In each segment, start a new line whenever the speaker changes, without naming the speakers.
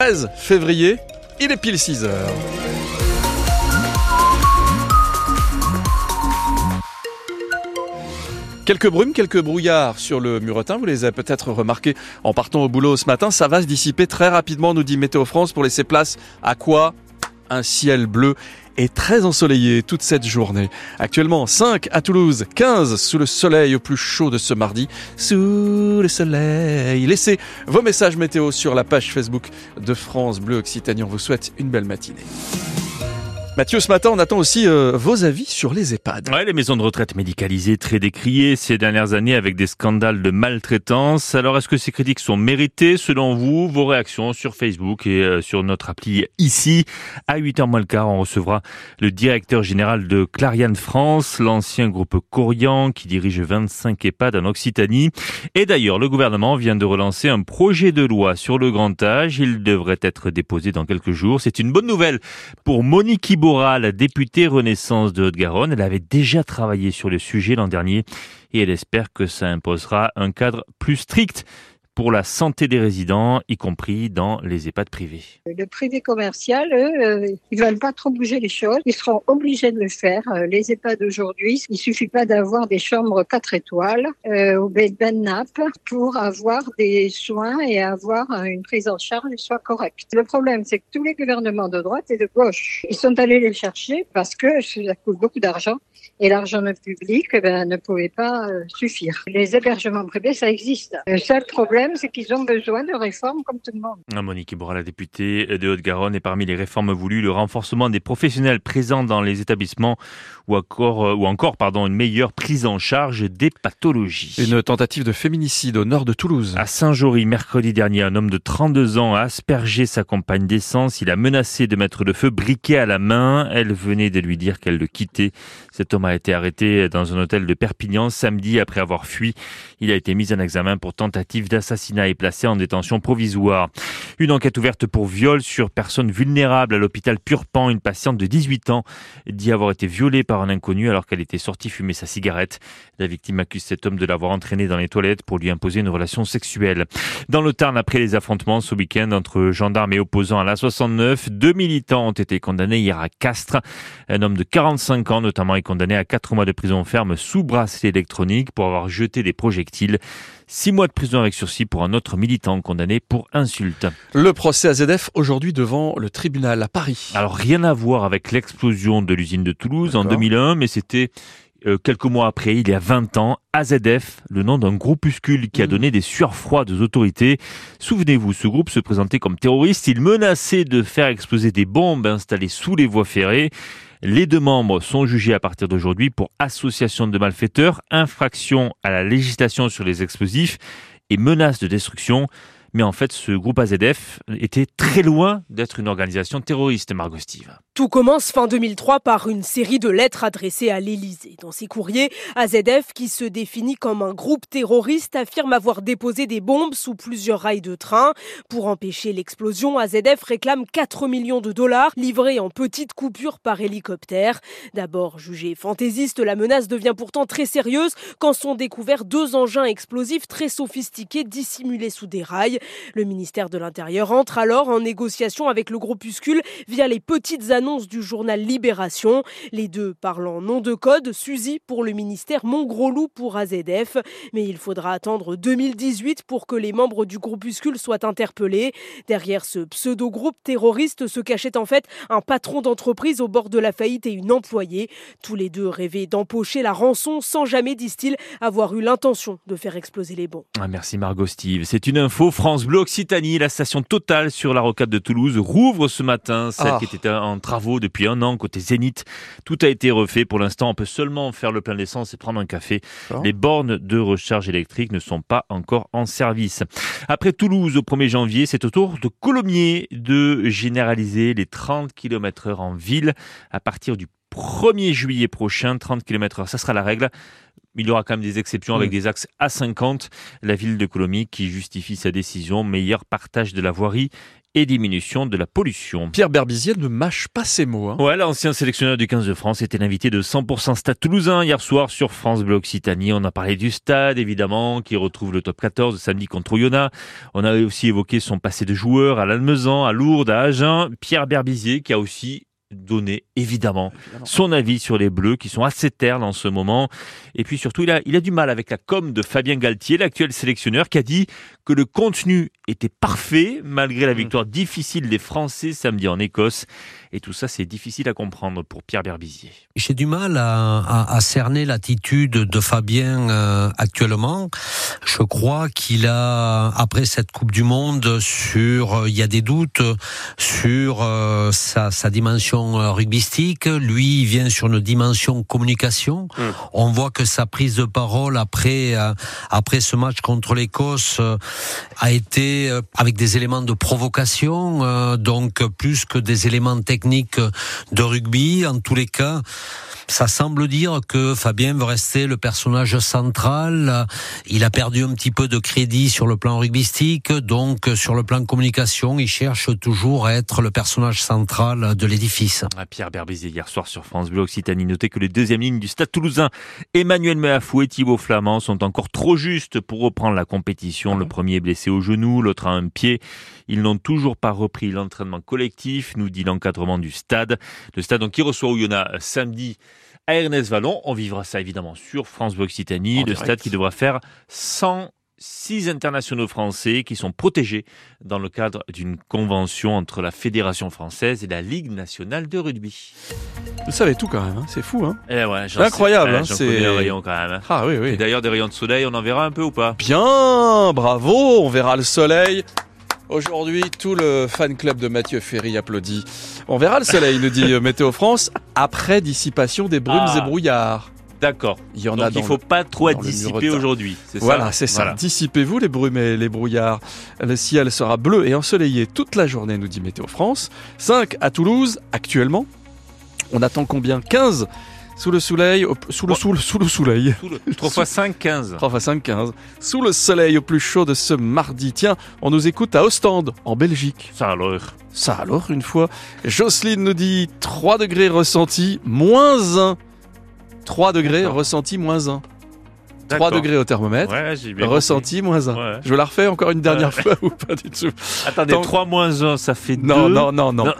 13 février, il est pile 6 heures. Quelques brumes, quelques brouillards sur le Muretin, vous les avez peut-être remarqués en partant au boulot ce matin. Ça va se dissiper très rapidement, nous dit Météo France, pour laisser place à quoi? Un ciel bleu et très ensoleillé toute cette journée. Actuellement 5 à Toulouse, 15 sous le soleil au plus chaud de ce mardi. Sous le soleil. Laissez vos messages météo sur la page Facebook de France Bleu Occitanie. On vous souhaite une belle matinée. Mathieu, ce matin, on attend aussi euh, vos avis sur les EHPAD.
Ouais, les maisons de retraite médicalisées très décriées ces dernières années avec des scandales de maltraitance. Alors, est-ce que ces critiques sont méritées selon vous? Vos réactions sur Facebook et euh, sur notre appli ici. À 8h moins le quart, on recevra le directeur général de Clariane France, l'ancien groupe Corian qui dirige 25 EHPAD en Occitanie. Et d'ailleurs, le gouvernement vient de relancer un projet de loi sur le grand âge. Il devrait être déposé dans quelques jours. C'est une bonne nouvelle pour Monique Ibo la députée Renaissance de Haute-Garonne. Elle avait déjà travaillé sur le sujet l'an dernier et elle espère que ça imposera un cadre plus strict pour la santé des résidents, y compris dans les EHPAD privés.
Le privé commercial, eux, euh, ils veulent pas trop bouger les choses. Ils seront obligés de le faire. Euh, les EHPAD aujourd'hui, il suffit pas d'avoir des chambres 4 étoiles euh, au bed nap pour avoir des soins et avoir une prise en charge qui soit correcte. Le problème, c'est que tous les gouvernements de droite et de gauche, ils sont allés les chercher parce que ça coûte beaucoup d'argent et l'argent public eh ben, ne pouvait pas euh, suffire. Les hébergements privés, ça existe. Le seul problème, c'est qu'ils ont besoin de réformes comme tout le monde.
Ah, Monique Iboura, la députée de Haute-Garonne, et parmi les réformes voulues, le renforcement des professionnels présents dans les établissements ou encore, euh, ou encore pardon, une meilleure prise en charge des pathologies.
Une tentative de féminicide au nord de Toulouse.
À Saint-Jory, mercredi dernier, un homme de 32 ans a aspergé sa compagne d'essence. Il a menacé de mettre le feu briquet à la main. Elle venait de lui dire qu'elle le quittait. Cet homme a été arrêté dans un hôtel de Perpignan samedi après avoir fui. Il a été mis en examen pour tentative d'assassinat et placé en détention provisoire. Une enquête ouverte pour viol sur personne vulnérable à l'hôpital Purpan. Une patiente de 18 ans dit avoir été violée par un inconnu alors qu'elle était sortie fumer sa cigarette. La victime accuse cet homme de l'avoir entraîné dans les toilettes pour lui imposer une relation sexuelle. Dans le Tarn, après les affrontements ce week-end entre gendarmes et opposants à la 69, deux militants ont été condamnés hier à Castres. Un homme de 45 ans notamment est condamné à 4 mois de prison ferme sous bracelet électronique pour avoir jeté des projectiles. 6 mois de prison avec sursis pour un autre militant condamné pour insulte.
Le procès AZF aujourd'hui devant le tribunal à Paris.
Alors rien à voir avec l'explosion de l'usine de Toulouse en 2001, mais c'était euh, quelques mois après, il y a 20 ans, AZF, le nom d'un groupuscule qui a mmh. donné des sueurs froides aux autorités. Souvenez-vous, ce groupe se présentait comme terroriste. Il menaçait de faire exploser des bombes installées sous les voies ferrées. Les deux membres sont jugés à partir d'aujourd'hui pour association de malfaiteurs, infraction à la législation sur les explosifs et menace de destruction. Mais en fait, ce groupe AZF était très loin d'être une organisation terroriste, Margot Steve.
Tout commence fin 2003 par une série de lettres adressées à l'Élysée. Dans ces courriers, AZF, qui se définit comme un groupe terroriste, affirme avoir déposé des bombes sous plusieurs rails de train. Pour empêcher l'explosion, AZF réclame 4 millions de dollars livrés en petites coupures par hélicoptère. D'abord jugée fantaisiste, la menace devient pourtant très sérieuse quand sont découverts deux engins explosifs très sophistiqués dissimulés sous des rails. Le ministère de l'Intérieur entre alors en négociation avec le groupuscule via les petites annonces du journal Libération. Les deux parlant nom de code, Suzy pour le ministère, Montgrosloup pour AZF. Mais il faudra attendre 2018 pour que les membres du groupuscule soient interpellés. Derrière ce pseudo-groupe terroriste se cachait en fait un patron d'entreprise au bord de la faillite et une employée. Tous les deux rêvaient d'empocher la rançon sans jamais, disent-ils, avoir eu l'intention de faire exploser les bons.
Ah, merci Margot Steve. C'est une info. France Bleu Occitanie, la station totale sur la rocade de Toulouse, rouvre ce matin, celle ah. qui était en travaux depuis un an côté Zénith. Tout a été refait. Pour l'instant, on peut seulement faire le plein d'essence et prendre un café. Les bornes de recharge électrique ne sont pas encore en service. Après Toulouse au 1er janvier, c'est au tour de Colomiers de généraliser les 30 km heure en ville à partir du 1er juillet prochain, 30 km heure. Ça sera la règle. Il y aura quand même des exceptions avec mm. des axes A50. La ville de Colomiers qui justifie sa décision, meilleur partage de la voirie et diminution de la pollution.
Pierre Berbizier ne mâche pas ses mots. Hein.
Ouais, l'ancien sélectionneur du 15 de France était l'invité de 100% Stade Toulousain hier soir sur France Bleu Occitanie. On a parlé du stade, évidemment, qui retrouve le top 14 samedi contre Oyonnax. On a aussi évoqué son passé de joueur à Lannemezan, à Lourdes, à Agen. Pierre Berbizier qui a aussi donner évidemment, son avis sur les Bleus qui sont assez ternes en ce moment. Et puis surtout, il a, il a du mal avec la com de Fabien Galtier, l'actuel sélectionneur, qui a dit que le contenu était parfait malgré la mm. victoire difficile des Français samedi en Écosse. Et tout ça, c'est difficile à comprendre pour Pierre Berbizier.
J'ai du mal à, à, à cerner l'attitude de Fabien euh, actuellement. Je crois qu'il a, après cette Coupe du Monde, sur, euh, il y a des doutes sur euh, sa, sa dimension euh, rugbystique, lui il vient sur une dimension communication. Hmm. On voit que sa prise de parole après euh, après ce match contre l'Écosse euh, a été avec des éléments de provocation, donc plus que des éléments techniques de rugby. En tous les cas, ça semble dire que Fabien veut rester le personnage central. Il a perdu un petit peu de crédit sur le plan rugbystique, donc sur le plan communication, il cherche toujours à être le personnage central de l'édifice.
Pierre Berbizier hier soir sur France Bleu Occitanie. Notez que les deuxièmes lignes du Stade Toulousain, Emmanuel Meafou et Thibaut Flamand, sont encore trop justes pour reprendre la compétition. Le premier est blessé au genou, l'autre a un pied. Ils n'ont toujours pas repris l'entraînement collectif, nous dit l'encadrement du stade. Le stade donc, qui reçoit Oyonnax samedi à Ernest Vallon. On vivra ça évidemment sur France Bleu Occitanie, le stade qui devra faire 106 internationaux français qui sont protégés dans le cadre d'une convention entre la Fédération française et la Ligue nationale de rugby.
Vous savez tout quand même, hein c'est fou. Hein
eh ouais,
c'est incroyable. Hein,
c'est rayons quand même. Hein.
Ah oui, oui.
D'ailleurs, des rayons de soleil, on en verra un peu ou pas?
Bien, bravo, on verra le soleil. Aujourd'hui, tout le fan club de Mathieu Ferry applaudit. On verra le soleil, nous dit euh, Météo France, après dissipation des brumes ah. et brouillards.
D'accord. Il y en a. il faut pas trop dissiper aujourd'hui.
Voilà, c'est ça. Dissipez-vous les brumes et les brouillards. Le ciel sera bleu et ensoleillé toute la journée, nous dit Météo France. 5 à Toulouse actuellement. On attend combien? 15 sous le soleil, sous le, sous, sous le soleil.
3 x 5, 15.
3 x 5, 15. Sous le soleil au plus chaud de ce mardi. Tiens, on nous écoute à Ostende, en Belgique.
Ça alors.
Ça alors, une fois. Jocelyne nous dit 3 degrés ressenti, moins 1. 3 degrés ressenti, moins 1. 3 degrés au thermomètre. Ouais, Ressenti moins 1. Je la refais encore une dernière fois ou pas du tout
Attendez, 3 moins 1, ça fait 2.
Non, non, non, non.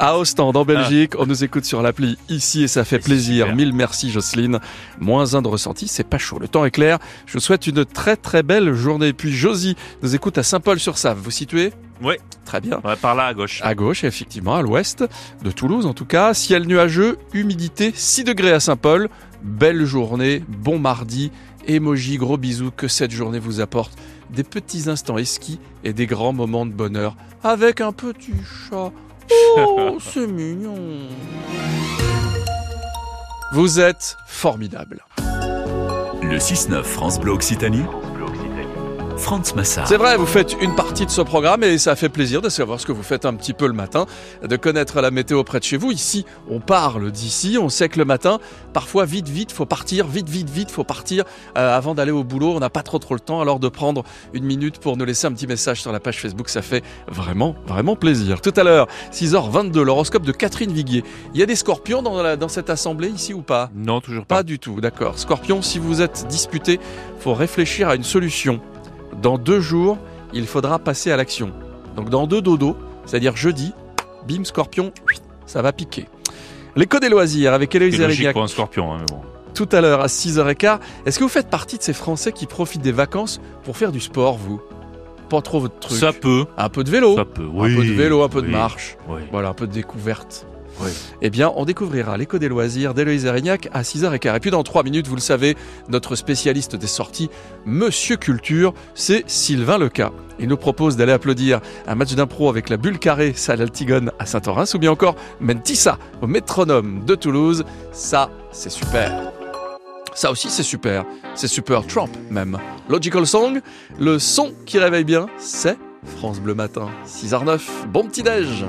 à Ostende, en Belgique, on nous écoute sur l'appli ici et ça fait plaisir. Mille merci Jocelyne. Moins 1 de ressenti, c'est pas chaud. Le temps est clair. Je vous souhaite une très très belle journée. Puis Josie nous écoute à Saint-Paul-sur-Save. Vous situez
oui.
Très bien.
par là à gauche.
À gauche, effectivement, à l'ouest de Toulouse en tout cas. Ciel nuageux, humidité 6 degrés à Saint-Paul. Belle journée, bon mardi. Emoji, gros bisous, que cette journée vous apporte des petits instants esquis et des grands moments de bonheur avec un petit chat. Oh, c'est mignon. Vous êtes formidable.
Le 6-9 France Bleu Occitanie France Massard.
C'est vrai, vous faites une partie de ce programme et ça fait plaisir de savoir ce que vous faites un petit peu le matin, de connaître la météo près de chez vous. Ici, on parle d'ici, on sait que le matin, parfois vite, vite, faut partir, vite, vite, vite, faut partir euh, avant d'aller au boulot. On n'a pas trop trop le temps, alors de prendre une minute pour nous laisser un petit message sur la page Facebook, ça fait vraiment, vraiment plaisir. Tout à l'heure, 6h22, l'horoscope de Catherine Viguier. Il y a des scorpions dans, la, dans cette assemblée ici ou pas?
Non, toujours pas.
Pas du tout, d'accord. Scorpion, si vous êtes disputé, faut réfléchir à une solution. Dans deux jours, il faudra passer à l'action. Donc dans deux dodos, c'est-à-dire jeudi, bim, scorpion, ça va piquer. L'écho des loisirs avec Héloïse Erignac.
pour un scorpion, hein, mais bon.
Tout à l'heure à 6h15. Est-ce que vous faites partie de ces Français qui profitent des vacances pour faire du sport, vous? Pas trop votre truc.
Ça peut.
Un peu de vélo.
Ça peut, oui.
Un peu de vélo, un peu de marche. Voilà, un peu de découverte. Eh bien, on découvrira l'écho des loisirs d'Héloïse Erignac à 6h15. Et puis dans 3 minutes, vous le savez, notre spécialiste des sorties, Monsieur Culture, c'est Sylvain Leca. Il nous propose d'aller applaudir un match d'impro avec la Bulle Carrée, salle Altigone à Saint-Orin, ou bien encore Mentissa au métronome de Toulouse. Ça, c'est super. Ça aussi, c'est super. C'est super Trump, même. Logical Song, le son qui réveille bien, c'est France Bleu Matin. 6h09, bon petit-déj.